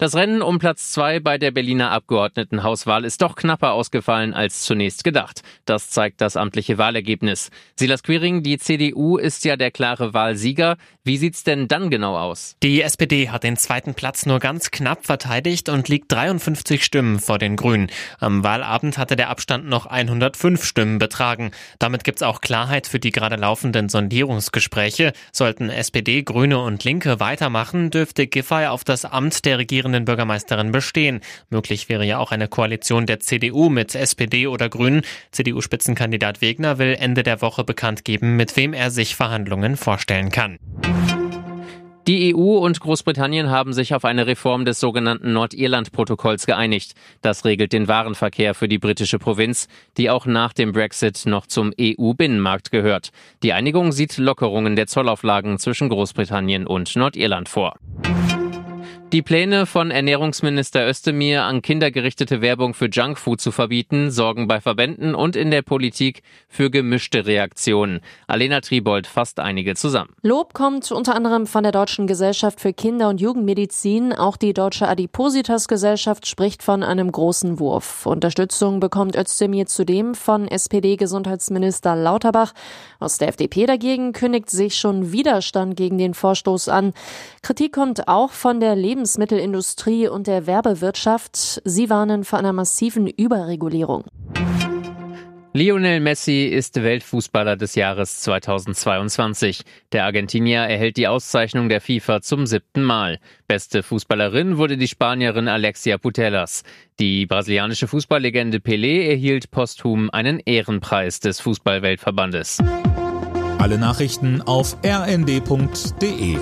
Das Rennen um Platz zwei bei der Berliner Abgeordnetenhauswahl ist doch knapper ausgefallen als zunächst gedacht. Das zeigt das amtliche Wahlergebnis. Silas Quiring, die CDU ist ja der klare Wahlsieger. Wie sieht's denn dann genau aus? Die SPD hat den zweiten Platz nur ganz knapp verteidigt und liegt 53 Stimmen vor den Grünen. Am Wahlabend hatte der Abstand noch 105 Stimmen betragen. Damit gibt's auch Klarheit für die gerade laufenden Sondierungsgespräche. Sollten SPD, Grüne und Linke weitermachen, dürfte Giffey auf das Amt der Regierung amtierenden Bürgermeisterin bestehen. Möglich wäre ja auch eine Koalition der CDU mit SPD oder Grünen. CDU-Spitzenkandidat Wegner will Ende der Woche bekannt geben, mit wem er sich Verhandlungen vorstellen kann. Die EU und Großbritannien haben sich auf eine Reform des sogenannten Nordirland-Protokolls geeinigt. Das regelt den Warenverkehr für die britische Provinz, die auch nach dem Brexit noch zum EU-Binnenmarkt gehört. Die Einigung sieht Lockerungen der Zollauflagen zwischen Großbritannien und Nordirland vor. Die Pläne von Ernährungsminister Özdemir, an Kinder gerichtete Werbung für Junkfood zu verbieten, sorgen bei Verbänden und in der Politik für gemischte Reaktionen. Alena Tribold fasst einige zusammen. Lob kommt unter anderem von der Deutschen Gesellschaft für Kinder- und Jugendmedizin. Auch die Deutsche Adipositas-Gesellschaft spricht von einem großen Wurf. Unterstützung bekommt Özdemir zudem von SPD-Gesundheitsminister Lauterbach. Aus der FDP dagegen kündigt sich schon Widerstand gegen den Vorstoß an. Kritik kommt auch von der Lebens Lebensmittelindustrie und der Werbewirtschaft. Sie warnen vor einer massiven Überregulierung. Lionel Messi ist Weltfußballer des Jahres 2022. Der Argentinier erhält die Auszeichnung der FIFA zum siebten Mal. Beste Fußballerin wurde die Spanierin Alexia Putellas. Die brasilianische Fußballlegende Pelé erhielt posthum einen Ehrenpreis des Fußballweltverbandes. Alle Nachrichten auf rnd.de